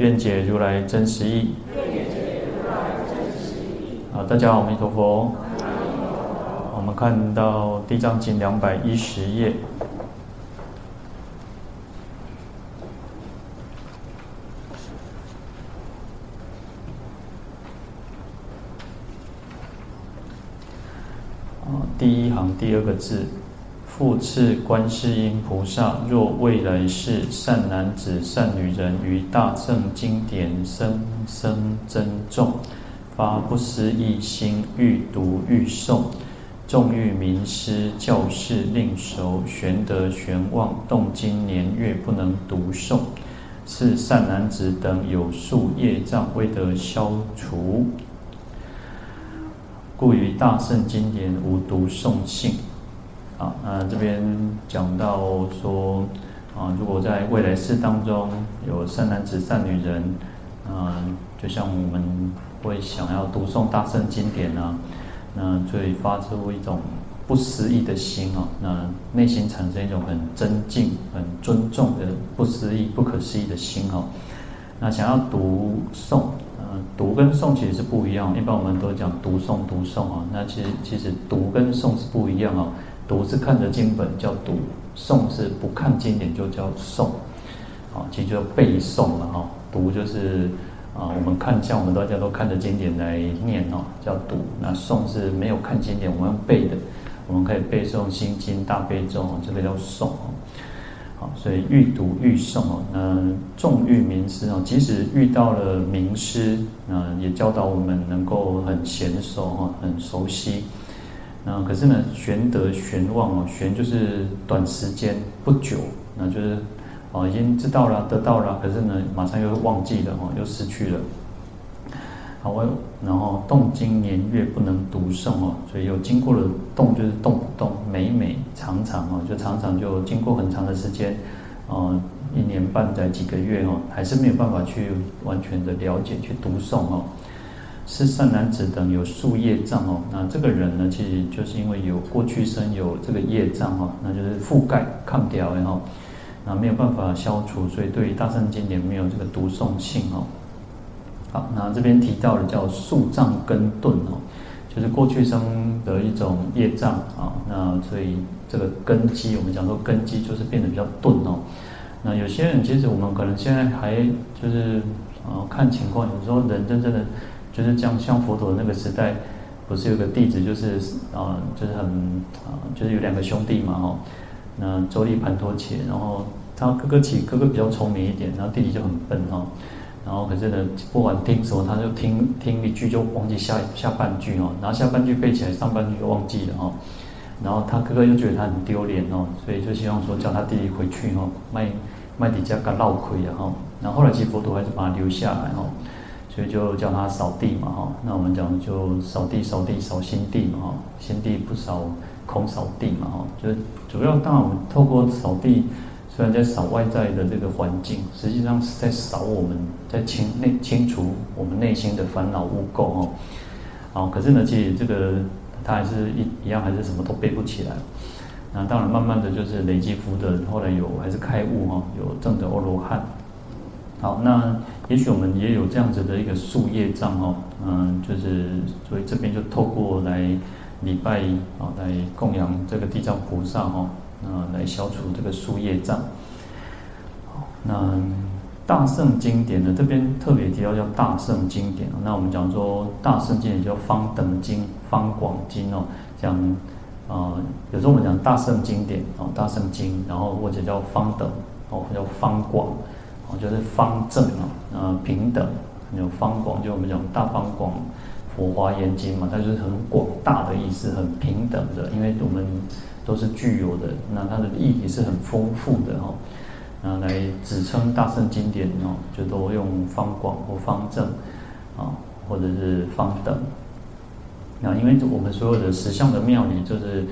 愿解如来真实义。啊，大家好，阿弥陀佛。我们看到《地藏经》两百一十页。第一行第二个字。复次，观世音菩萨若未来世善男子、善女人于大圣经典生生珍重，发不思议心，欲读欲诵，纵欲名师教士令熟，玄德玄妄，动经年月不能读诵，是善男子等有数业障未得消除，故于大圣经典无读诵性。啊，那这边讲到说，啊，如果在未来世当中有善男子、善女人，啊，就像我们会想要读诵大圣经典啊，那最发出一种不思议的心哦，那内心产生一种很尊敬、很尊重的不思议、不可思议的心哦。那想要读诵，呃，读跟诵其实是不一样，一般我们都讲读诵、读诵啊，那其实其实读跟诵是不一样哦。读是看着经本叫读，诵是不看经典就叫诵，啊，其实就背诵了哈。读就是啊，我们看像我们大家都看着经典来念哦，叫读。那诵是没有看经典，我们用背的，我们可以背诵心经、大悲咒，这个叫诵。好，所以欲读欲诵哦，那重欲名师哦，即使遇到了名师，那也教导我们能够很娴熟哈，很熟悉。那可是呢，玄德玄妄哦，玄就是短时间不久，那就是哦已经知道了得到了，可是呢马上又忘记了哦，又失去了。好，我然后动经年月不能读诵哦，所以又经过了动就是动不动，每每常常哦，就常常就经过很长的时间，哦一年半载几个月哦，还是没有办法去完全的了解去读诵哦。是善男子等有数业障哦，那这个人呢，其实就是因为有过去生有这个业障哦，那就是覆盖抗掉然后，那没有办法消除，所以对于大圣经典没有这个读诵性哦。好，那这边提到的叫数障根钝哦，就是过去生的一种业障啊，那所以这个根基，我们讲说根基就是变得比较钝哦。那有些人其实我们可能现在还就是呃看情况，有时候人真正的。就是这样，像佛陀那个时代，不是有个弟子，就是啊，就是很啊，就是有两个兄弟嘛，哈。那周利盘陀伽，然后他哥哥起哥哥比较聪明一点，然后弟弟就很笨哈。然后可是呢，不管听什么，他就听听一句就忘记下下半句哦，然后下半句背起来，上半句就忘记了哈。然后他哥哥又觉得他很丢脸哦，所以就希望说叫他弟弟回去哈，卖卖底价给闹亏啊哈。然后后来其实佛陀还是把他留下来哈。所以就叫他扫地嘛，哈。那我们讲就扫地，扫地扫心地嘛，哈。心地不扫，空扫地嘛，哈。就是主要当我们透过扫地，虽然在扫外在的这个环境，实际上是在扫我们，在清内清除我们内心的烦恼污垢，哦。好，可是呢，其实这个他还是一一样，还是什么都背不起来。那当然，慢慢的就是累积福德，后来有还是开悟，哈，有证得阿罗汉。好，那也许我们也有这样子的一个数业障哦，嗯，就是所以这边就透过来礼拜啊，来供养这个地藏菩萨哈，啊，来消除这个数业障。好，那大圣经典呢，这边特别提到叫大圣经典。那我们讲说大圣经典叫方等经、方广经哦，讲啊，有时候我们讲大圣经典哦，大圣经，然后或者叫方等哦，或叫方广。就是方正啊，呃，平等，有方广，就我们讲大方广佛华严经嘛，它就是很广大的意思，很平等的，因为我们都是具有的，那它的意义是很丰富的哈。啊，来指称大乘经典哦，就都用方广或方正啊，或者是方等。那因为我们所有的实相的妙理，就是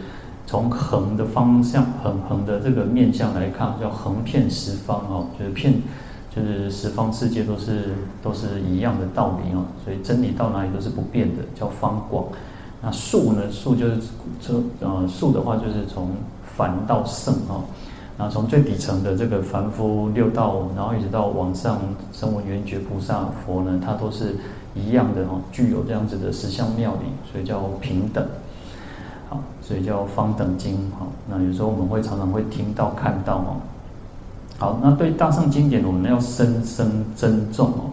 从横的方向、横横的这个面向来看，叫横遍十方哦，就是遍，就是十方世界都是都是一样的道理哦，所以真理到哪里都是不变的，叫方广。那数呢？数就是这呃数的话，就是从凡到圣哦。那从最底层的这个凡夫六道，然后一直到往上声闻缘觉菩萨佛呢，它都是一样的哦，具有这样子的实相妙理，所以叫平等。好，所以叫方等经。好，那有时候我们会常常会听到看到哦。好，那对大圣经典，我们要深深珍重哦。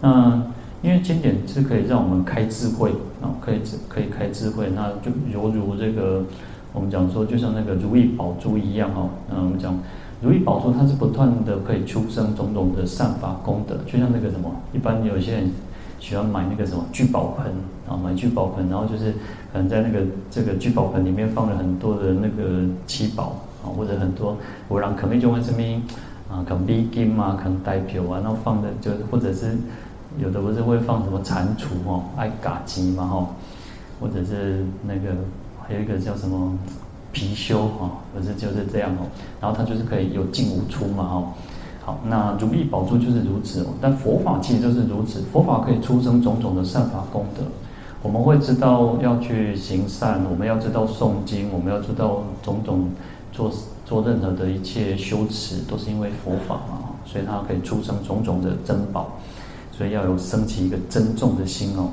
那因为经典是可以让我们开智慧啊，可以可以开智慧，那就犹如这个。我们讲说，就像那个如意宝珠一样哦，那，我们讲如意宝珠，它是不断的可以出生种种的善法功德，就像那个什么，一般有些人喜欢买那个什么聚宝盆啊，买聚宝盆，然后就是可能在那个这个聚宝盆里面放了很多的那个七宝啊，或者很多我让可能就会这边啊，可能礼金啊，可能代表啊，然后放的就是或者是有的不是会放什么蟾蜍哦，爱嘎机嘛哈，或者是那个。还有一个叫什么貔貅哈，不是就是这样哦。然后它就是可以有进无出嘛哦。好，那如意宝珠就是如此哦。但佛法其实就是如此，佛法可以出生种种的善法功德。我们会知道要去行善，我们要知道诵经，我们要知道种种做做任何的一切修持，都是因为佛法嘛。所以它可以出生种种的珍宝，所以要有升起一个珍重的心哦。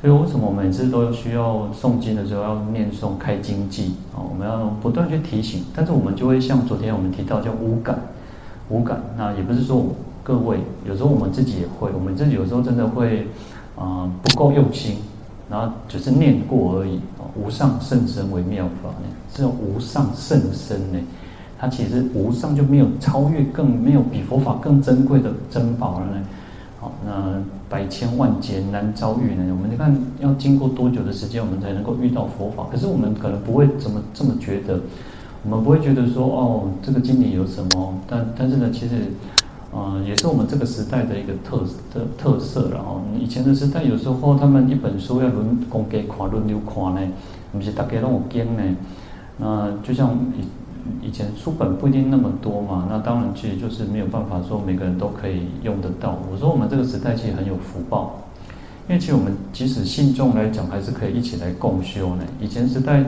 所以为什么每次都需要诵经的时候要念诵开经偈啊？我们要不断去提醒，但是我们就会像昨天我们提到叫无感，无感。那也不是说各位，有时候我们自己也会，我们自己有时候真的会啊、不够用心，然后只是念过而已。无上甚深微妙法呢，这种无上甚深呢，它其实无上就没有超越，更没有比佛法更珍贵的珍宝了呢。好，那百千万劫难遭遇呢？我们你看要经过多久的时间，我们才能够遇到佛法？可是我们可能不会怎么这么觉得，我们不会觉得说哦，这个经典有什么？但但是呢，其实，呃，也是我们这个时代的一个特特特色。然后以前的时代，有时候他们一本书要轮公给看轮流看呢，不是大家都有经呢。那就像以。以前书本不一定那么多嘛，那当然其实就是没有办法说每个人都可以用得到。我说我们这个时代其实很有福报，因为其实我们即使信众来讲，还是可以一起来共修呢。以前时代，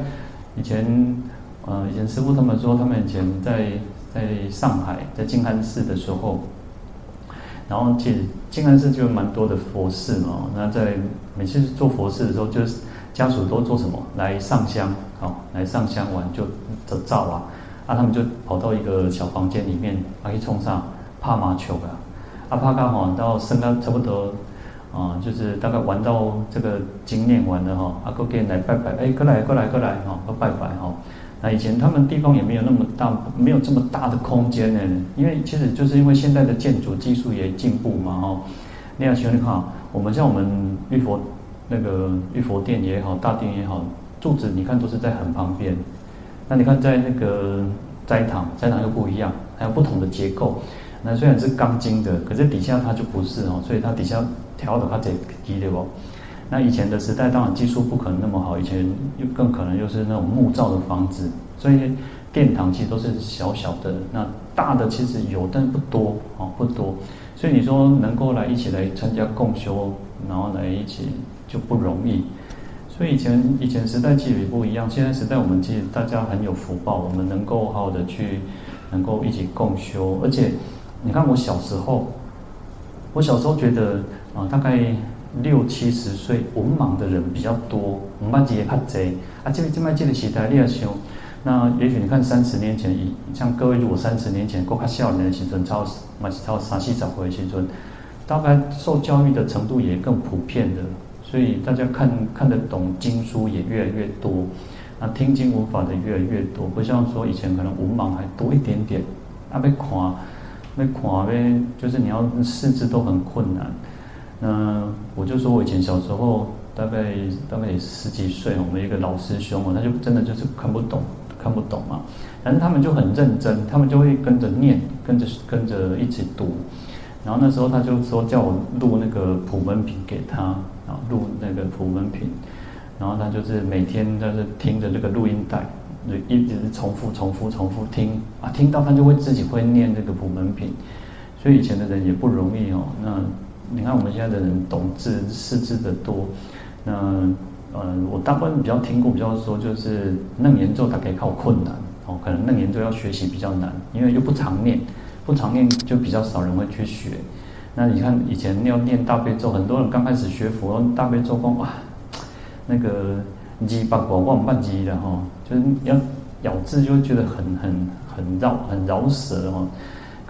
以前呃，以前师父他们说，他们以前在在上海在静安寺的时候，然后其实静安寺就有蛮多的佛寺嘛。那在每次做佛事的时候，就是家属都做什么来上香，好来上香完就就照啊。啊，他们就跑到一个小房间里面，啊，去冲上拍麻球啊，啊，拍刚好到升到差不多，啊，就是大概玩到这个经念完了哈，啊，过给人来拜拜，哎，过来过来过来哈，拜拜哈。那以前他们地方也没有那么大，没有这么大的空间呢，因为其实就是因为现在的建筑技术也进步嘛哈。那样兄弟看，我们像我们玉佛那个玉佛殿也好，大殿也好，柱子你看都是在很旁边。那你看，在那个斋堂，斋堂又不一样，还有不同的结构。那虽然是钢筋的，可是底下它就不是哦，所以它底下调的它得低的哦。那以前的时代，当然技术不可能那么好，以前又更可能又是那种木造的房子，所以殿堂其实都是小小的。那大的其实有，但不多哦，不多。所以你说能够来一起来参加共修，然后来一起就不容易。所以以前以前时代其实也不一样，现在时代我们其实大家很有福报，我们能够好好的去，能够一起共修。而且你看我小时候，我小时候觉得啊，大概六七十岁文盲的人比较多，我们班级也怕贼。啊，这这么这个时代你要想，那也许你看三十年前，以像各位如果三十年前，国较少年的青春，超嘛是超三四十岁的时阵，大概受教育的程度也更普遍的。所以大家看看得懂经书也越来越多，那听经文法的越来越多，不像说以前可能文盲还多一点点，啊，被看，被看呗，就是你要识字都很困难。那我就说我以前小时候大概大概也十几岁，我们一个老师兄哦，他就真的就是看不懂，看不懂嘛。但是他们就很认真，他们就会跟着念，跟着跟着一起读。然后那时候他就说叫我录那个普门品给他，啊，录那个普门品。然后他就是每天就是听着这个录音带，一直重复重复重复听啊，听到他就会自己会念这个普门品。所以以前的人也不容易哦。那你看我们现在的人懂字识字的多，那呃，我大部分比较听过比较说就是楞严咒，它可以靠困难哦，可能楞严咒要学习比较难，因为又不常念。不常念就比较少人会去学。那你看以前要念大悲咒，很多人刚开始学佛，大悲咒光哇，那个鸡八卦万半鸡的哈，就是要咬字就会觉得很很很绕很绕舌哈。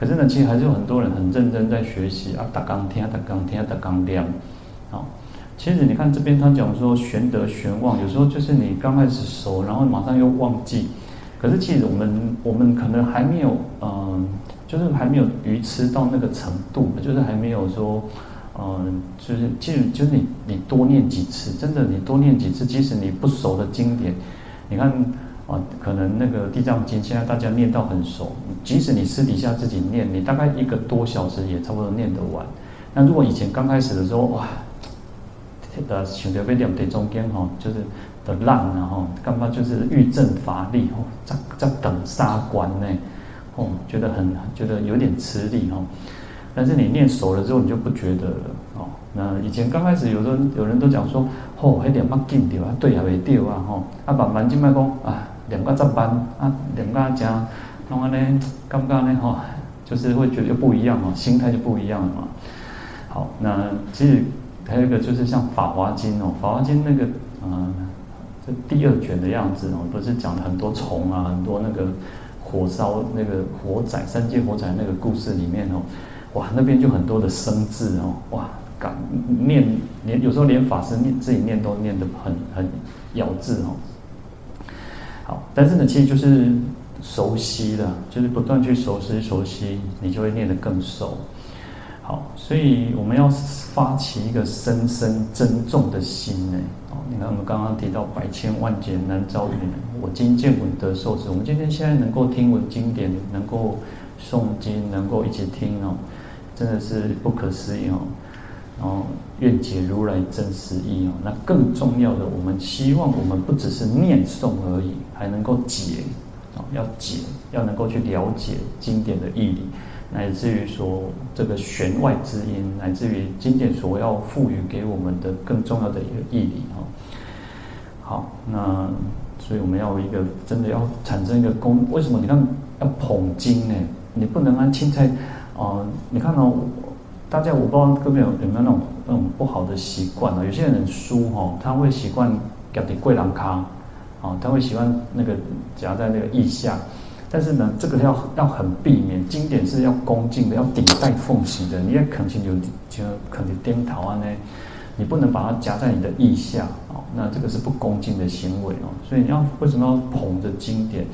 可是呢，其实还是有很多人很认真在学习啊，打钢听啊，打钢听啊，打钢亮。好，其实你看这边他讲说玄德玄忘，有时候就是你刚开始熟，然后马上又忘记。可是其实我们我们可能还没有嗯。就是还没有愚痴到那个程度，就是还没有说，嗯、就是其实就是你你多念几次，真的你多念几次，即使你不熟的经典，你看啊，可能那个地藏经现在大家念到很熟，即使你私底下自己念，你大概一个多小时也差不多念得完。那如果以前刚开始的时候，哇，的选择被两对中间哈，就是的浪然后干嘛就是欲振乏力哦，在在等杀关呢。哦，觉得很觉得有点吃力哦，但是你念熟了之后，你就不觉得了哦。那以前刚开始，有时候有人都讲说，哦，还点乜劲掉啊，对啊，未掉啊，吼，啊，把慢进麦讲啊，两个十班啊，两个加，弄安呢，刚刚呢，哈，就是会觉得不一样哦，心态就不一样了嘛。好，那其实还有一个就是像《法华经》哦，《法华经》那个，嗯，这第二卷的样子哦，不是讲了很多虫啊，很多那个。火烧那个火灾，三界火灾那个故事里面哦，哇，那边就很多的生字哦，哇，感念连有时候连法师念自己念都念得很很咬字哦。好，但是呢，其实就是熟悉了，就是不断去熟悉熟悉，你就会念得更熟。好，所以我们要发起一个深深珍重的心呢。哦，你看我们刚刚提到百千万劫难遭遇，我今见闻得受持。我们今天现在能够听闻经典，能够诵经，能够一起听哦，真的是不可思议哦。然后愿解如来真实意哦。那更重要的，我们希望我们不只是念诵而已，还能够解哦，要解，要能够去了解经典的义理。乃至于说这个弦外之音，乃至于经典所要赋予给我们的更重要的一个义理哦。好，那所以我们要一个真的要产生一个功，为什么？你看要捧经呢？你不能按青菜啊、你看哦，大家我不知道各位有没有那种那种不好的习惯啊？有些人书哈，他会习惯夹在柜栏卡啊，他会喜欢那个夹在那个腋下。但是呢，这个要要很避免，经典是要恭敬的，要顶戴奉行的。你也肯定有就肯定颠倒啊呢，你不能把它夹在你的腋下哦，那这个是不恭敬的行为哦。所以你要为什么要捧着经典？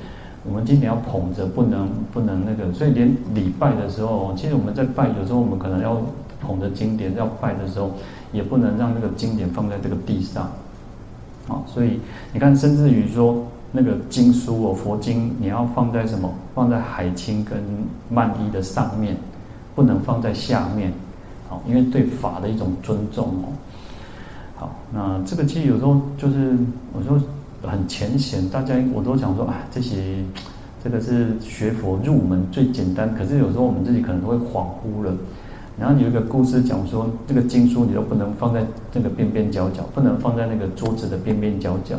我们经典要捧着，不能不能那个。所以连礼拜的时候，其实我们在拜，有时候我们可能要捧着经典，要拜的时候，也不能让那个经典放在这个地上。好，所以你看，甚至于说。那个经书哦，佛经你要放在什么？放在海青跟曼依的上面，不能放在下面，好，因为对法的一种尊重哦。好，那这个其实有时候就是我说很浅显，大家我都想说啊，这些这个是学佛入门最简单，可是有时候我们自己可能都会恍惚了。然后有一个故事讲说，这个经书你都不能放在这个边边角角，不能放在那个桌子的边边角角。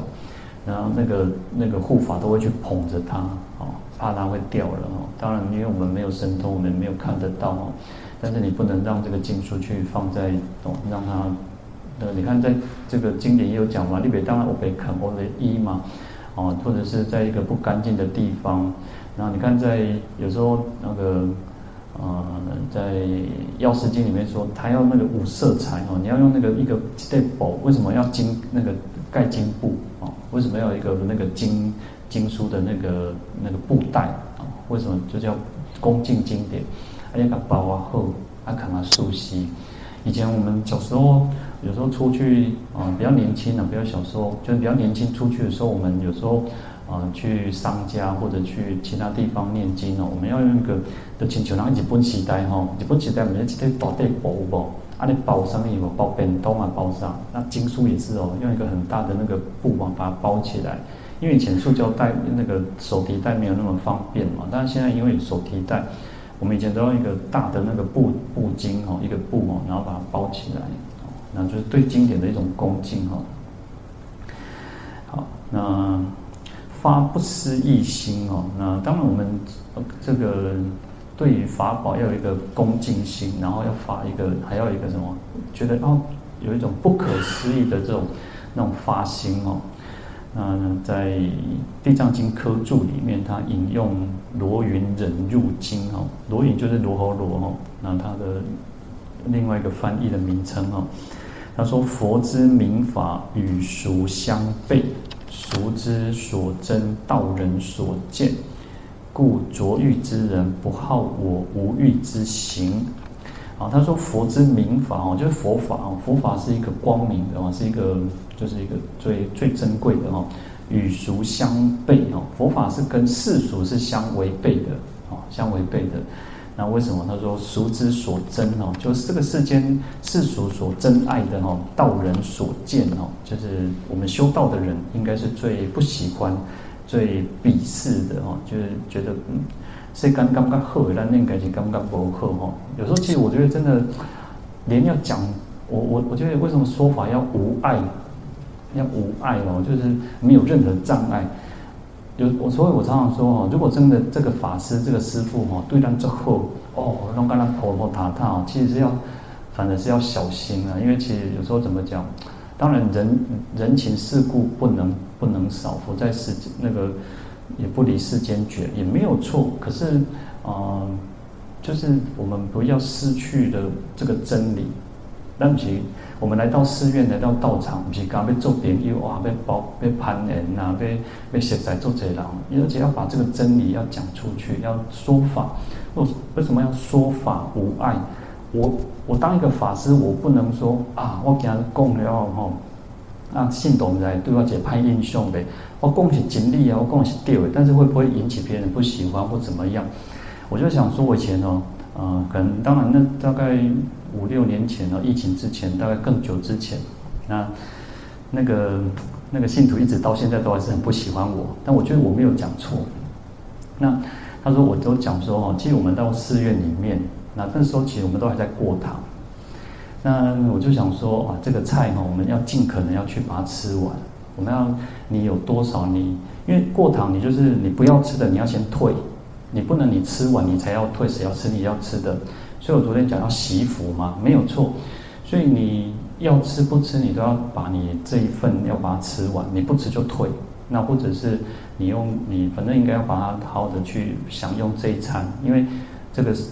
然后那个那个护法都会去捧着它，哦，怕它会掉了哦。当然，因为我们没有神通，我们没有看得到哦。但是你不能让这个经书去放在哦，让它，呃，你看在这个经典也有讲嘛，你别当然我被看我的衣嘛，哦，或者是在一个不干净的地方。然后你看在有时候那个，呃，在药师经里面说，他要那个五色彩哦，你要用那个一个 step，为什么要经那个盖经布？啊为什么要一个那个经经书的那个那个布袋啊？为什么就叫恭敬经典？而且把包啊厚，啊看它熟悉。以前我们小时候有时候出去啊，比较年轻啊，比较小时候就是比较年轻出去的时候，我们有时候啊去商家或者去其他地方念经哦，我们要用一个的请求，然后日本时代哈，日本时代我们一个大地包包，啊你包上面有包便当啊包上，那经书也是哦，用一个很大的那个布网把它包起来，因为以前塑胶袋那个手提袋没有那么方便嘛，但是现在因为手提袋，我们以前都用一个大的那个布布巾哦，一个布哦，然后把它包起来，那就是对经典的一种恭敬哈。好，那。发不思议心哦，那当然我们这个对于法宝要有一个恭敬心，然后要发一个，还要一个什么？觉得哦，有一种不可思议的这种那种发心哦。那在《地藏经》科注里面，他引用罗云忍入经哦，罗云就是罗睺罗哦，那他的另外一个翻译的名称哦，他说佛之名法与俗相悖。俗之所真，道人所见，故着欲之人不好我无欲之行。啊，他说佛之名法哦，就是佛法哦，佛法是一个光明的哦，是一个就是一个最最珍贵的哦，与俗相悖哦，佛法是跟世俗是相违背的哦，相违背的。那为什么他说俗之所珍哦，就是这个世间世俗所珍爱的哦，道人所见哦，就是我们修道的人应该是最不喜欢、最鄙视的哦，就是觉得嗯，谁刚刚刚好，那应该是刚刚不好哦。有时候其实我觉得真的，连要讲我我我觉得为什么说法要无碍，要无碍哦，就是没有任何障碍。有我，所以我常常说哦，如果真的这个法师、这个师傅哦，对人之后哦，弄跟他婆婆塔塔哦，其实是要，反正是要小心啊，因为其实有时候怎么讲，当然人人情世故不能不能少，佛在世那个也不离世间绝，也没有错。可是啊、呃，就是我们不要失去的这个真理，那不行。我们来到寺院，来到道场，不是刚被做点友哇，被包被攀人呐，被被写在做贼郎，而且要把这个真理要讲出去，要说法。为为什么要说法无碍？我我当一个法师，我不能说啊，我给他供了吼，啊信懂来对我姐拍印象呗。我供是真理啊，我供是对的，但是会不会引起别人不喜欢或怎么样？我就想说，我以前哦，呃，可能当然那大概。五六年前哦，疫情之前，大概更久之前，那那个那个信徒一直到现在都还是很不喜欢我，但我觉得我没有讲错。那他说我都讲说哦，其实我们到寺院里面，那那时候其实我们都还在过堂。那我就想说啊，这个菜哈，我们要尽可能要去把它吃完。我们要你有多少你，因为过堂你就是你不要吃的，你要先退，你不能你吃完你才要退，谁要吃你要吃的。所以我昨天讲要习福嘛，没有错。所以你要吃不吃，你都要把你这一份要把它吃完，你不吃就退。那或者是你用你反正应该要把它好好的去享用这一餐，因为这个是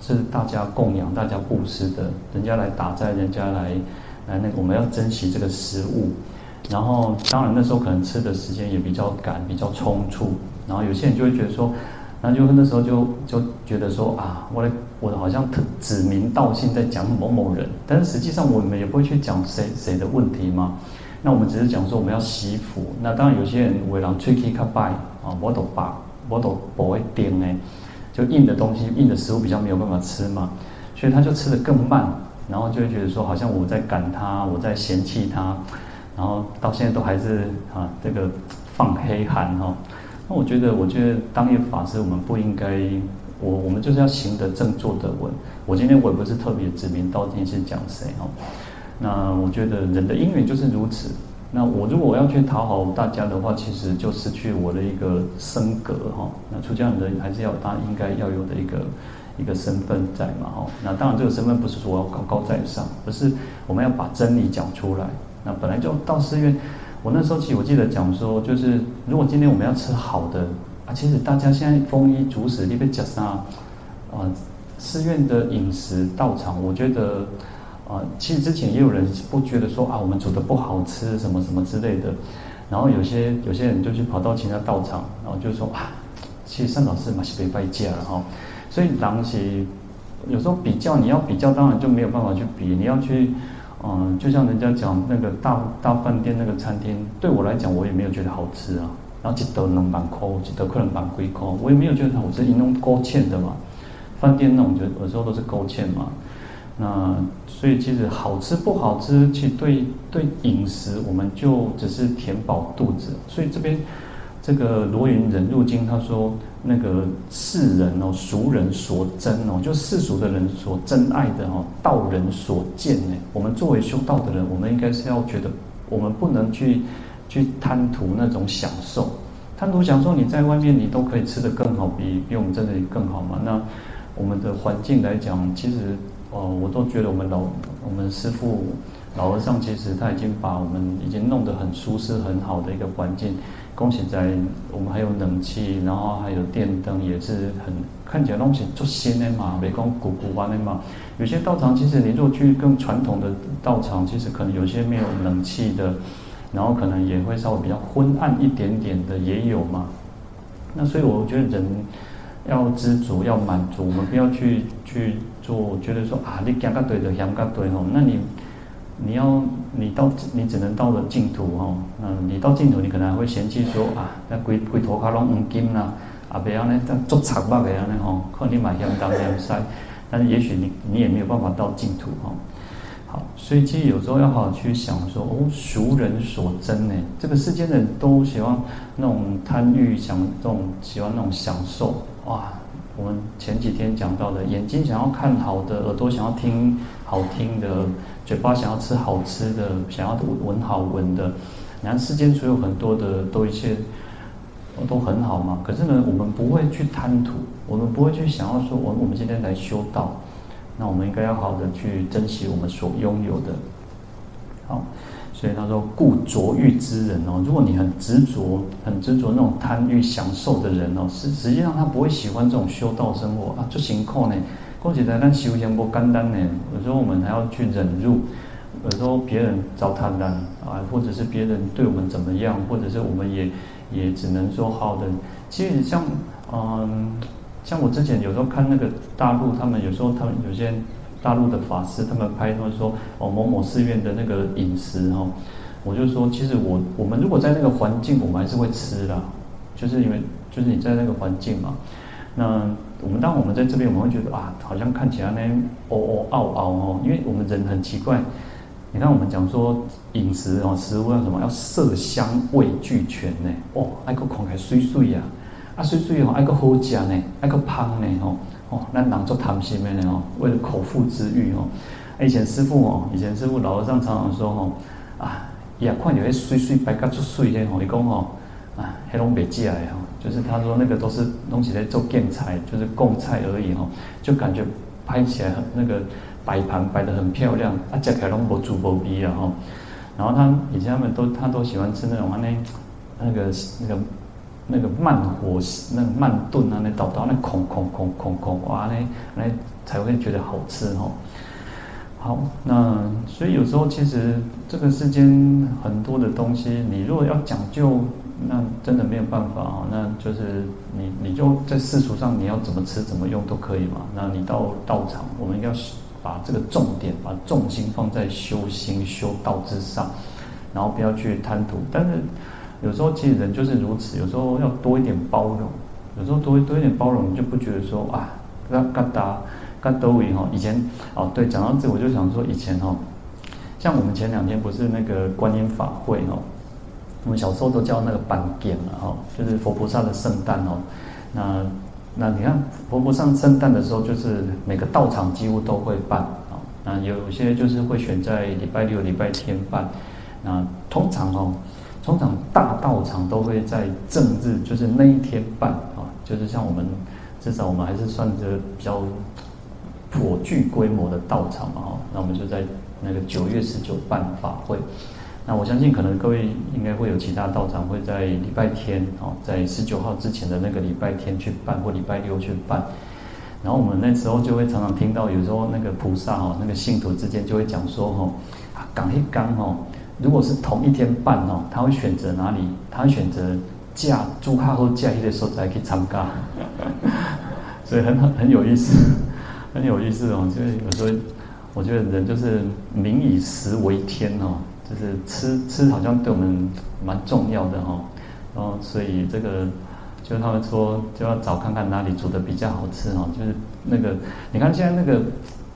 是大家供养、大家布施的，人家来打斋，人家来来那个，我们要珍惜这个食物。然后当然那时候可能吃的时间也比较赶、比较匆促，然后有些人就会觉得说。那就那时候就就觉得说啊，我的我的好像特指名道姓在讲某某人，但是实际上我们也不会去讲谁谁的问题嘛。那我们只是讲说我们要惜福。那当然有些人为了吹气卡拜啊，我都把我都不会点呢，就硬的东西硬的食物比较没有办法吃嘛，所以他就吃得更慢，然后就会觉得说好像我在赶他，我在嫌弃他，然后到现在都还是啊这个放黑寒哈。那我觉得，我觉得当一个法师，我们不应该，我我们就是要行得正，坐得稳。我今天我也不是特别指名道姓是讲谁哦。那我觉得人的因缘就是如此。那我如果我要去讨好大家的话，其实就失去我的一个身格哈。那出家人还是要他应该要有的一个一个身份在嘛哈。那当然这个身份不是说我要高高在上，而是我们要把真理讲出来。那本来就到寺院。我那时候其实我记得讲说，就是如果今天我们要吃好的啊，其实大家现在丰衣足食，你别讲啥啊，寺院的饮食道场，我觉得啊，其实之前也有人不觉得说啊，我们煮的不好吃什么什么之类的，然后有些有些人就去跑到其他道场，然后就说啊，其实善导师嘛是被拜驾了哈，所以当时有时候比较，你要比较，当然就没有办法去比，你要去。嗯，就像人家讲那个大大饭店那个餐厅，对我来讲，我也没有觉得好吃啊。然后一得两万块，一得可能万几块，我也没有觉得我是因弄勾芡的嘛，饭店那种就有时候都是勾芡嘛。那所以其实好吃不好吃，其实对对饮食我们就只是填饱肚子。所以这边这个罗云人入经他说，那个世人哦，俗人所珍哦，就世俗的人所珍爱的哦，道人所见呢。我们作为修道的人，我们应该是要觉得，我们不能去去贪图那种享受，贪图享受，你在外面你都可以吃得更好，比比我们这里更好嘛。那我们的环境来讲，其实。哦，我都觉得我们老我们师父老和尚，其实他已经把我们已经弄得很舒适很好的一个环境。恭喜在我们还有冷气，然后还有电灯，也是很看起来东西做新的嘛，没光古古玩的嘛。有些道场其实你如果去更传统的道场，其实可能有些没有冷气的，然后可能也会稍微比较昏暗一点点的也有嘛。那所以我觉得人要知足，要满足，我们不要去去。做觉得说啊，你讲个对的，讲个对吼，那你你要你到你只能到了净土吼，嗯，你到净土你可能还会嫌弃说啊，那龟龟头卡拢黄金啦，啊，别样呢，这做贼吧别样呢吼，可能你买香当香塞，但是也许你你也没有办法到净土哈。好，所以其实有时候要好好去想说哦，俗人所争呢，这个世间的人都喜欢那种贪欲，想这种喜欢那种享受哇。我们前几天讲到的，眼睛想要看好的，耳朵想要听好听的，嘴巴想要吃好吃的，想要闻好闻的，然后世间所有很多的都一切都很好嘛。可是呢，我们不会去贪图，我们不会去想要说，我我们今天来修道，那我们应该要好好的去珍惜我们所拥有的。好。所以他说，故着欲之人哦，如果你很执着、很执着那种贪欲享受的人哦，实实际上他不会喜欢这种修道生活啊。就辛苦呢，过起来但修行不简单呢。有时候我们还要去忍辱，有时候别人糟蹋咱啊，或者是别人对我们怎么样，或者是我们也也只能说好的。其实像嗯，像我之前有时候看那个大陆，他们有时候他们有些。大陆的法师他们拍，他们说哦，某某寺院的那个饮食哦，我就说其实我我们如果在那个环境，我们还是会吃的，就是因为就是你在那个环境嘛。那我们当我们在这边，我们会觉得啊，好像看起来呢，哦哦嗷嗷哦，因为我们人很奇怪。你看我们讲说饮食哦，食物要什么？要色香味俱全呢？哦，爱个看起来水水呀，啊水水哦，爱个好食呢，爱个香呢哦。哦，那囊做贪心的呢？哦，为了口腹之欲哦。以前师傅哦，以前师傅老和尚常常说哦，啊，也看有些碎碎白嘎出水的哦，你讲哦，啊，黑龙北寄来哈，就是他说那个都是弄起来做供菜，就是供菜而已哦，就感觉拍起来很那个摆盘摆得很漂亮，啊，吃起来拢无滋无味啊哈。然后他以前他们都他都喜欢吃那种那那个那个。那个慢火，那个慢炖啊，那倒到那孔孔孔孔孔哇，那那才会觉得好吃哦。好，那所以有时候其实这个世间很多的东西，你如果要讲究，那真的没有办法啊。那就是你你就在世俗上你要怎么吃怎么用都可以嘛。那你到道场，我们应该把这个重点，把重心放在修心修道之上，然后不要去贪图，但是。有时候其实人就是如此，有时候要多一点包容，有时候多多一点包容，你就不觉得说啊，嘎嘎达嘎多维哈。以前哦，对，讲到这我就想说，以前哈，像我们前两天不是那个观音法会哦，我们小时候都叫那个办检了哈，就是佛菩萨的圣诞哦。那那你看佛菩萨圣诞的时候，就是每个道场几乎都会办啊。那有些就是会选在礼拜六、礼拜天办。那通常哦。通常大道场都会在正日，就是那一天办啊，就是像我们至少我们还是算着比较颇具规模的道场嘛，哈，那我们就在那个九月十九办法会。那我相信可能各位应该会有其他道场会在礼拜天哦，在十九号之前的那个礼拜天去办，或礼拜六去办。然后我们那时候就会常常听到，有时候那个菩萨哈，那个信徒之间就会讲说哈，啊，刚一刚哦。如果是同一天办哦，他会选择哪里？他会选择假朱卡或假期的时候才去参加，所以很很很有意思，很有意思哦。就是有时候我觉得人就是民以食为天哦，就是吃吃好像对我们蛮重要的哈。然后所以这个就他们说就要找看看哪里煮的比较好吃哦，就是那个你看现在那个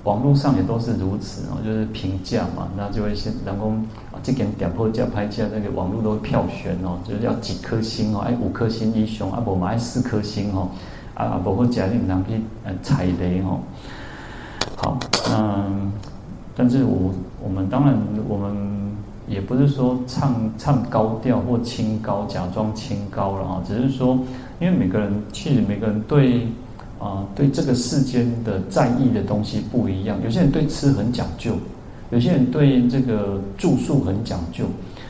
网络上也都是如此哦，就是评价嘛，那就会先人工这点点破价拍价，那个网络都会票选哦，就是要几颗星哦，哎五颗星一雄啊，不买四颗星哦，啊不或假定人可以呃踩雷哦。好，嗯，但是我我们当然我们。也不是说唱唱高调或清高，假装清高了啊，只是说，因为每个人其实每个人对啊、呃、对这个世间的在意的东西不一样。有些人对吃很讲究，有些人对这个住宿很讲究。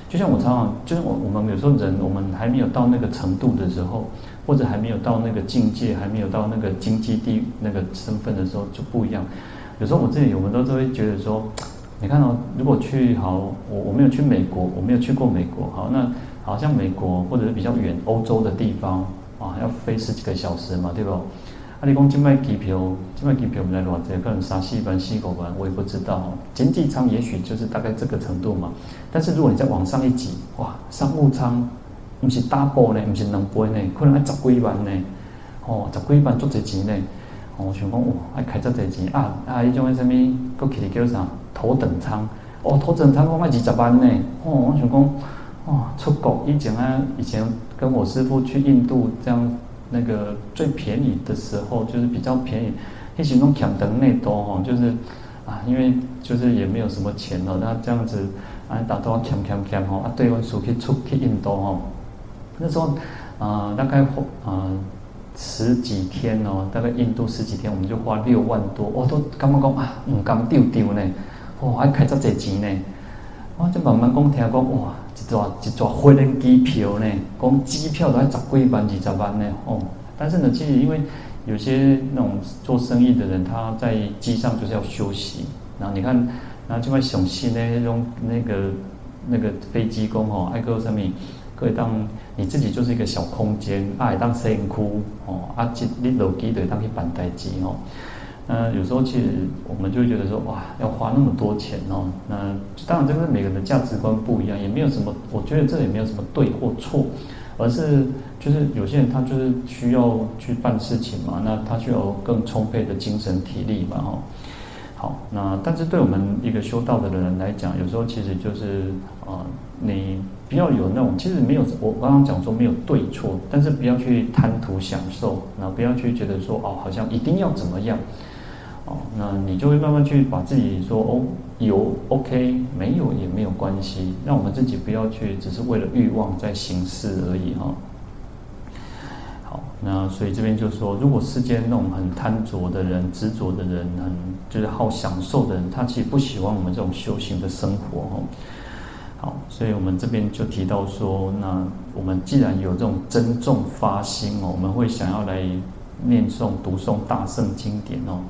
就像我常常，就是我我们有时候人，我们还没有到那个程度的时候，或者还没有到那个境界，还没有到那个经济地那个身份的时候就不一样。有时候我自己，我们都都会觉得说。你看哦，如果去好，我我没有去美国，我没有去过美国，好，那好像美国或者是比较远欧洲的地方啊，要飞十几个小时嘛，对不？啊，你讲即卖机票，即卖机票，我们来多少钱？可能三四万、四五万，我也不知道。经济舱也许就是大概这个程度嘛。但是如果你再往上一级，哇，商务舱不是 double 呢，不是两倍呢，可能要十几万呢，哦，十几万足侪钱呢。我想讲哇，爱开这侪钱啊啊！迄种诶什么，搁起叫啥？头等舱哦，头等舱我卖二十万呢。哦，我想讲哇，出国以前啊，以前跟我师父去印度，这样那个最便宜的时候，就是比较便宜。那时候抢等内多哈，就是啊，因为就是也没有什么钱了，那这样子啊，大多抢抢抢吼啊，对，我出去出去印度吼，那时候啊、大概啊。呃十几天哦，大概印度十几天，我们就花六万多，我、都刚刚讲啊，唔敢丢丢呢，哇，还开这侪钱呢，我就慢慢讲听讲，哇，一抓一抓飞人机票呢，讲机票都要十几万、二十万呢，哦，但是呢，其实因为有些那种做生意的人，他在机上就是要休息，然后你看，然后就会想起呢那种那个那个飞机工哦，爱个上面。可以当你自己就是一个小空间，啊，当摄影库哦，啊，你楼梯的当去办代志哦。那有时候其实我们就会觉得说，哇，要花那么多钱哦。那当然，这个每个人的价值观不一样，也没有什么，我觉得这也没有什么对或错，而是就是有些人他就是需要去办事情嘛，那他需要更充沛的精神体力嘛，哈。好，那但是对我们一个修道的人来讲，有时候其实就是啊、你。不要有那种，其实没有，我刚刚讲说没有对错，但是不要去贪图享受，然后不要去觉得说哦，好像一定要怎么样，哦，那你就会慢慢去把自己说哦，有 OK，没有也没有关系，让我们自己不要去只是为了欲望在行事而已哈、哦。好，那所以这边就说，如果世间那种很贪着的人、执着的人，很就是好享受的人，他其实不喜欢我们这种修行的生活哈。好，所以我们这边就提到说，那我们既然有这种珍重发心哦，我们会想要来念诵、读诵大圣经典哦。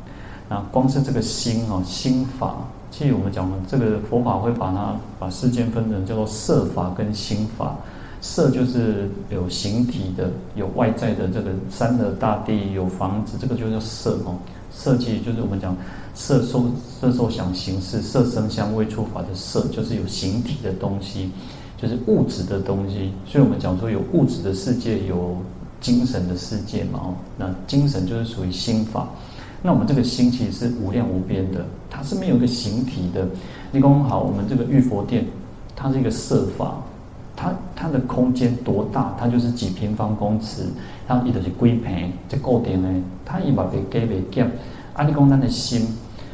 那光是这个心哦，心法，其实我们讲这个佛法会把它把世间分成叫做色法跟心法。色就是有形体的，有外在的这个山河大地，有房子，这个就叫色哦。色即就是我们讲。色受色受想行识，色声香味触法的色，就是有形体的东西，就是物质的东西。所以我们讲说有物质的世界，有精神的世界嘛。哦，那精神就是属于心法。那我们这个心其实是无量无边的，它是没有一个形体的。你讲好，我们这个玉佛殿，它是一个色法，它它的空间多大？它就是几平方公尺，它一直是规平，这固定呢，它也把被给被减。阿弥公他的心。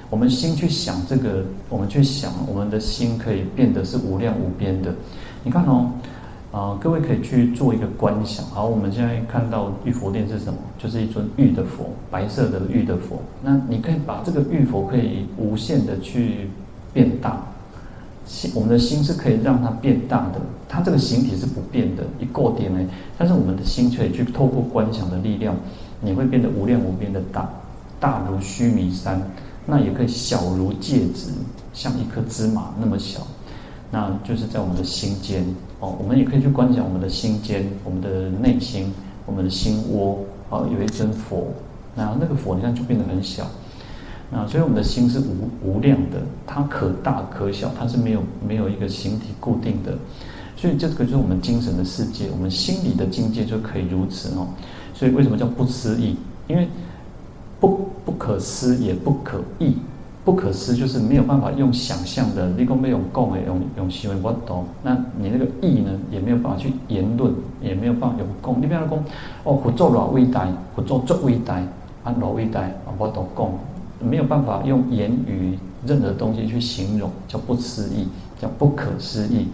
我们心去想这个，我们去想，我们的心可以变得是无量无边的。你看哦，啊、各位可以去做一个观想。好，我们现在看到玉佛殿是什么？就是一尊玉的佛，白色的玉的佛。那你可以把这个玉佛可以无限的去变大，心，我们的心是可以让它变大的。它这个形体是不变的，一个点呢，但是我们的心可以去透过观想的力量，你会变得无量无边的大，大如须弥山。那也可以小如芥子，像一颗芝麻那么小，那就是在我们的心间哦。我们也可以去观想我们的心间，我们的内心，我们的心窝哦，有一尊佛，那那个佛你看就变得很小。那所以我们的心是无无量的，它可大可小，它是没有没有一个形体固定的。所以这个就是我们精神的世界，我们心理的境界就可以如此哦。所以为什么叫不思议？因为不不可思也不可议，不可思就是没有办法用想象的，你讲没有讲的，用用行为我懂，那你那个意呢，也没有办法去言论，也没有办法用讲。你比方说讲，哦，佛做老伟大，佛做足伟大，啊老伟大，我都讲，没有办法用言语任何东西去形容，叫不思议，叫不可思议。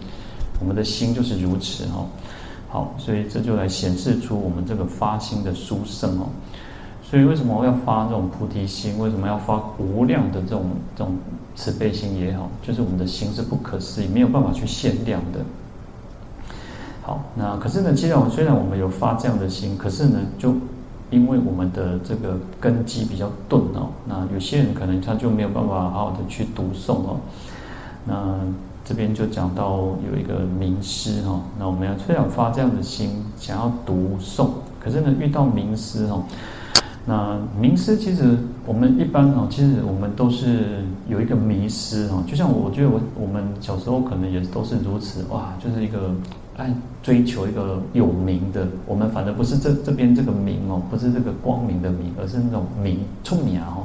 我们的心就是如此哦。好，所以这就来显示出我们这个发心的殊胜哦。所以为什么要发这种菩提心？为什么要发无量的这种这种慈悲心也好？就是我们的心是不可思议，没有办法去限量的。好，那可是呢，既然我虽然我们有发这样的心，可是呢，就因为我们的这个根基比较钝哦，那有些人可能他就没有办法好好的去读诵哦。那这边就讲到有一个名师哈，那我们要虽然发这样的心，想要读诵，可是呢，遇到名师哈。那名师其实我们一般哦，其实我们都是有一个迷失哦。就像我觉得我我们小时候可能也都是如此哇，就是一个爱追求一个有名的。我们反正不是这这边这个名哦，不是这个光明的名，而是那种名聪明啊哦。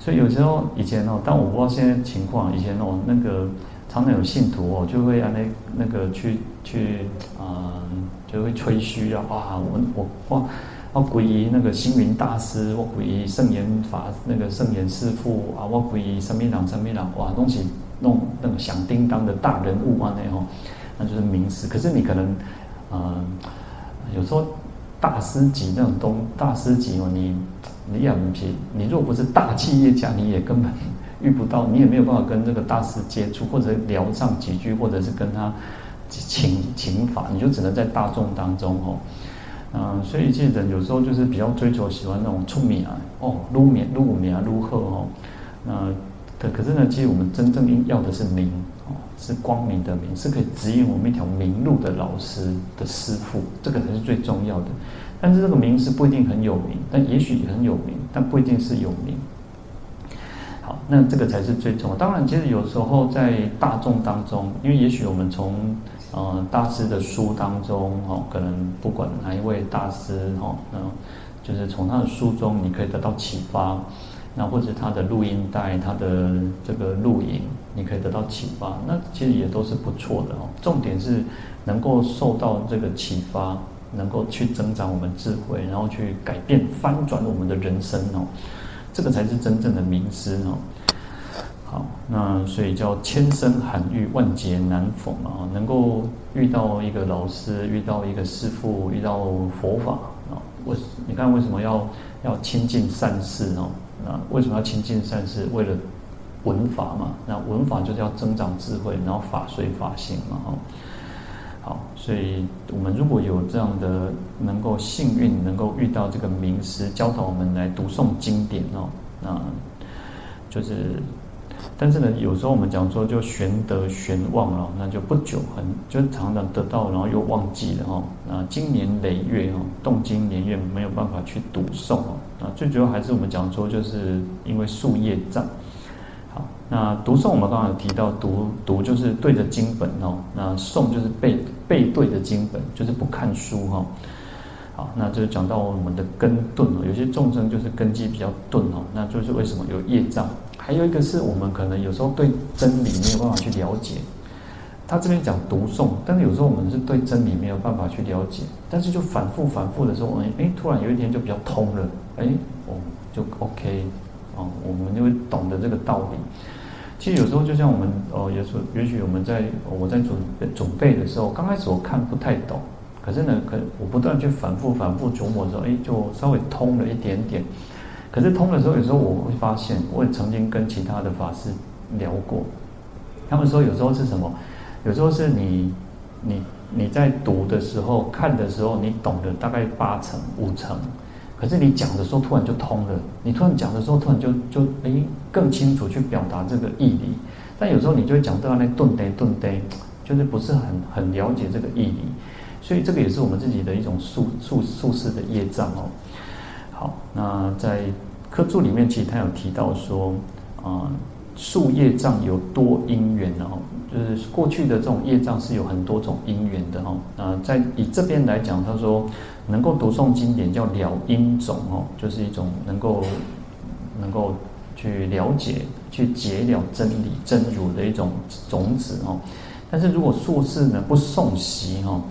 所以有时候以前哦，但我不知道现在情况。以前哦，那个常常有信徒哦，就会啊那那个去去啊、就会吹嘘啊，哇，我我哇。我皈依那个星云大师，我皈依圣严法那个圣严师父啊，我皈依什么人什么人，哇，东西弄那个响叮当的大人物啊，那吼，那就是名师。可是你可能，呃，有时候大师级那种东大师级哦，你你也不行，你若不是大企业家，你也根本遇不到，你也没有办法跟这个大师接触，或者聊上几句，或者是跟他请请法，你就只能在大众当中哦。啊，所以其实人有时候就是比较追求喜欢那种出名啊，哦，入名入名啊，如何哦？那可可是呢，其实我们真正要的是名哦，是光明的名，是可以指引我们一条明路的老师的师傅，这个才是最重要的。但是这个名师不一定很有名，但也许很有名，但不一定是有名。好，那这个才是最重要。当然，其实有时候在大众当中，因为也许我们从呃，大师的书当中，哦，可能不管哪一位大师，哦，那就是从他的书中，你可以得到启发，那或者他的录音带，他的这个录影，你可以得到启发，那其实也都是不错的哦。重点是能够受到这个启发，能够去增长我们智慧，然后去改变、翻转我们的人生哦，这个才是真正的名师哦。好，那所以叫千声罕遇，万劫难逢啊！能够遇到一个老师，遇到一个师父，遇到佛法啊！为你看为什么要要亲近善事哦？那为什么要亲近善事？为了闻法嘛。那闻法就是要增长智慧，然后法随法行嘛。哈，好，所以我们如果有这样的能够幸运，能够遇到这个名师教导我们来读诵经典哦，那就是。但是呢，有时候我们讲说就玄得玄忘了，那就不久很就常常得到，然后又忘记了哈。那经年累月哈，动经年月没有办法去读诵哦。那最主要还是我们讲说，就是因为宿业障。好，那读诵我们刚刚有提到，读读就是对着经本哦，那诵就是背背对着经本，就是不看书哈。好，那就讲到我们的根钝哦，有些众生就是根基比较钝哦，那就是为什么有业障。还有一个是我们可能有时候对真理没有办法去了解，他这边讲读诵，但是有时候我们是对真理没有办法去了解，但是就反复反复的时候，哎，突然有一天就比较通了，哎，哦，就 OK，哦，我们就会懂得这个道理。其实有时候就像我们，哦，也许也许我们在我在准备准备的时候，刚开始我看不太懂，可是呢，可我不断去反复反复琢磨的时候，哎，就稍微通了一点点。可是通的时候，有时候我会发现，我也曾经跟其他的法师聊过，他们说有时候是什么？有时候是你，你你在读的时候、看的时候，你懂得大概八成、五成，可是你讲的时候突然就通了，你突然讲的时候突然就就哎更清楚去表达这个义理。但有时候你就会讲到那顿呆顿呆，就是不是很很了解这个义理，所以这个也是我们自己的一种宿宿宿世的业障哦。好，那在科注里面，其实他有提到说，啊、呃，宿业障有多因缘哦，就是过去的这种业障是有很多种因缘的哈。那在以这边来讲，他说能够读诵经典叫了因种哦，就是一种能够能够去了解、去解了真理真如的一种种子哦。但是如果术士呢不诵习哈，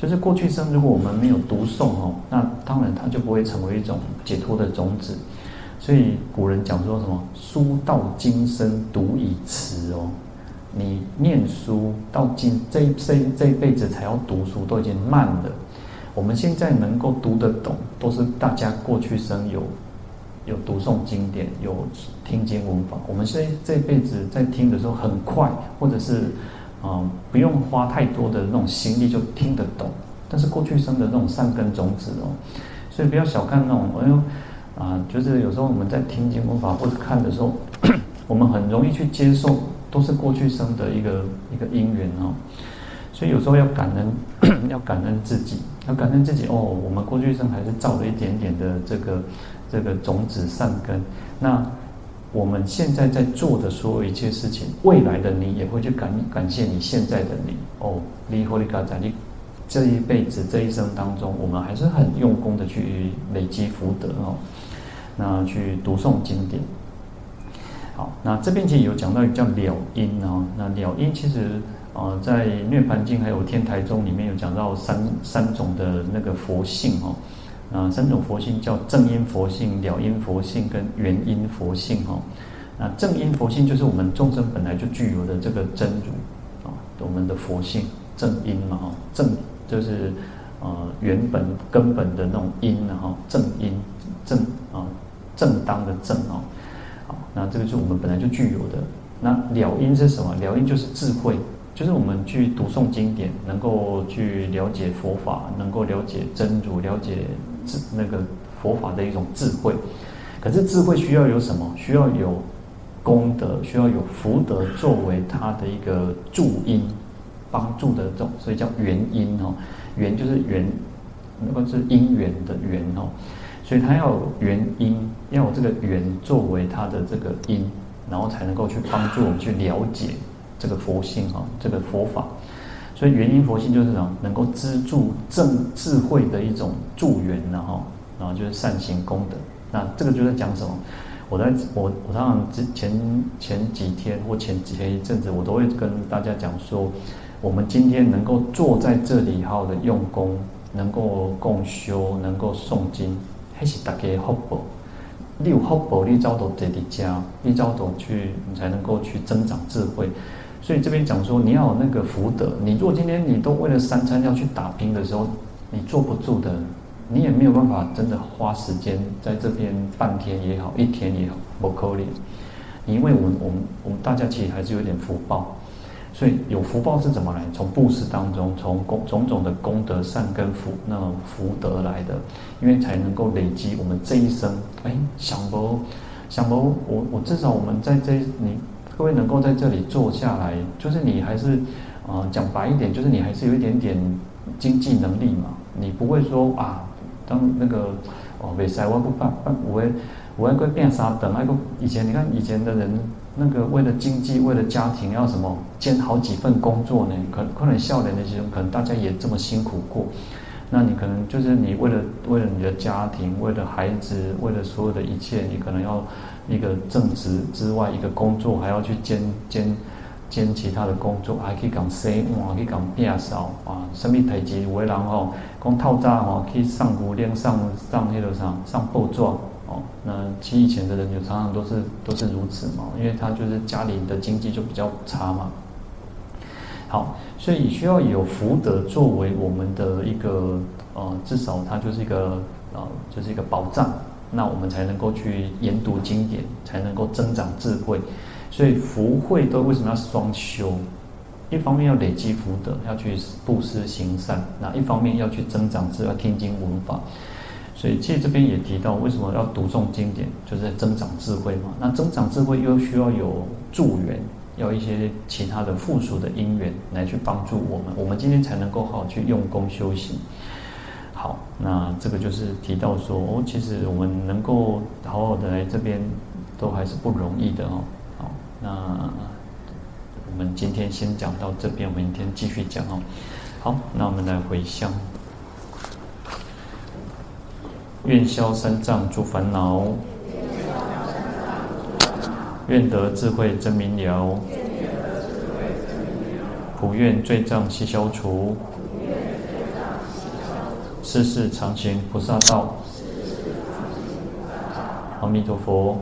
就是过去生如果我们没有读诵哦，那当然它就不会成为一种解脱的种子。所以古人讲说什么“书到今生读已迟”哦，你念书到今这这这一辈子才要读书，都已经慢了。我们现在能够读得懂，都是大家过去生有有读诵经典，有听经闻法。我们现在这辈子在听的时候很快，或者是啊、不用花太多的那种心力就听得懂。但是过去生的那种善根种子哦，所以不要小看那种哎呦。啊，就是有时候我们在听经佛法或者看的时候，我们很容易去接受，都是过去生的一个一个因缘哦。所以有时候要感恩，要感恩自己，要感恩自己哦。我们过去生还是造了一点点的这个这个种子善根。那我们现在在做的所有一切事情，未来的你也会去感感谢你现在的你哦。你好，你嘎在你这一辈子这一生当中，我们还是很用功的去累积福德哦。那去读诵经典，好，那这边其实有讲到一个叫了因啊，那了因其实啊，在《涅槃经》还有《天台宗》里面有讲到三三种的那个佛性哦，啊，三种佛性叫正因佛性、了因佛性跟缘因佛性哦。那正因佛性就是我们众生本来就具有的这个真如啊，我们的佛性正因嘛哈，正就是呃原本根本的那种因然后正因正啊。正当的正哦，好，那这个是我们本来就具有的。那了因是什么？了因就是智慧，就是我们去读诵经典，能够去了解佛法，能够了解真如，了解智那个佛法的一种智慧。可是智慧需要有什么？需要有功德，需要有福德作为它的一个助因，帮助的这种，所以叫缘因哦。缘就是缘，那个是因缘的缘哦。所以它要有缘因，要有这个缘作为它的这个因，然后才能够去帮助我们去了解这个佛性哈，这个佛法。所以原因佛性就是什么？能够资助正智慧的一种助缘，然后，然后就是善行功德。那这个就在讲什么？我在我我常常之前前几天或前几天一阵子，我都会跟大家讲说，我们今天能够坐在这里好好的用功，能够共修，能够诵经。还是大家福报，你有福报，你找到这里家，你找到去，你才能够去增长智慧。所以这边讲说，你要有那个福德。你如果今天你都为了三餐要去打拼的时候，你坐不住的，你也没有办法真的花时间在这边半天也好，一天也好，不可能。因为我们我们我们大家其实还是有点福报。所以有福报是怎么来？从布施当中，从功种种的功德善根福那种福德来的，因为才能够累积我们这一生。哎，想不想不？我我至少我们在这你各位能够在这里坐下来，就是你还是、呃、讲白一点，就是你还是有一点点经济能力嘛。你不会说啊，当那个哦，未使我不办，我会我会变啥等那个以前你看以前的人。那个为了经济，为了家庭，要什么兼好几份工作呢？可可能笑脸的时候，可能大家也这么辛苦过。那你可能就是你为了为了你的家庭，为了孩子，为了所有的一切，你可能要一个正职之外一个工作，还要去兼兼兼其他的工作，还可以讲生活，可以讲变少啊，什么台阶为然后光套扎哦，可以上古练上上那个上上报状。哦，那其以前的人就常常都是都是如此嘛，因为他就是家里的经济就比较差嘛。好，所以需要有福德作为我们的一个呃，至少它就是一个呃，就是一个保障，那我们才能够去研读经典，才能够增长智慧。所以福慧都为什么要双修？一方面要累积福德，要去布施行善；那一方面要去增长智慧，要听经闻法。所以，其实这边也提到，为什么要读诵经典，就是在增长智慧嘛。那增长智慧又需要有助缘，要一些其他的附属的因缘来去帮助我们，我们今天才能够好好去用功修行。好，那这个就是提到说，哦，其实我们能够好好的来这边，都还是不容易的哦。好，那我们今天先讲到这边，我们明天继续讲哦。好，那我们来回向，愿消三障诸烦恼，愿得智慧真明了，普愿罪障悉消除，世世常行菩萨道。阿弥陀佛。